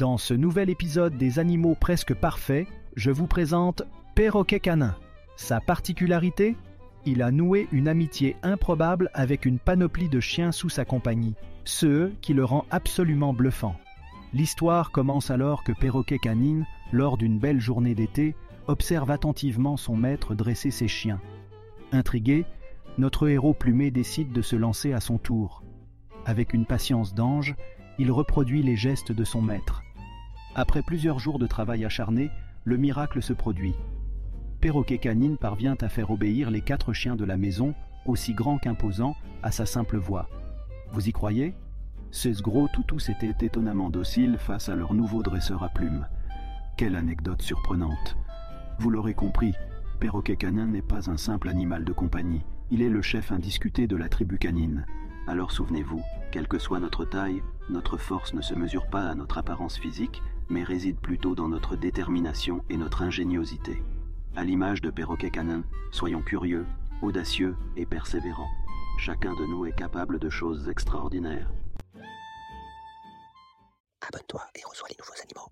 Dans ce nouvel épisode des animaux presque parfaits, je vous présente Perroquet Canin. Sa particularité Il a noué une amitié improbable avec une panoplie de chiens sous sa compagnie, ce qui le rend absolument bluffant. L'histoire commence alors que Perroquet Canine, lors d'une belle journée d'été, observe attentivement son maître dresser ses chiens. Intrigué, notre héros plumé décide de se lancer à son tour. Avec une patience d'ange, il reproduit les gestes de son maître. Après plusieurs jours de travail acharné, le miracle se produit. Perroquet Canine parvient à faire obéir les quatre chiens de la maison, aussi grands qu'imposants, à sa simple voix. Vous y croyez? Ces gros toutous étaient étonnamment dociles face à leur nouveau dresseur à plumes. Quelle anecdote surprenante Vous l'aurez compris, Perroquet Canin n'est pas un simple animal de compagnie, il est le chef indiscuté de la tribu canine. Alors souvenez-vous, quelle que soit notre taille, notre force ne se mesure pas à notre apparence physique, mais réside plutôt dans notre détermination et notre ingéniosité. À l'image de Perroquet Canin, soyons curieux, audacieux et persévérants. Chacun de nous est capable de choses extraordinaires. Abonne-toi et reçois les nouveaux animaux.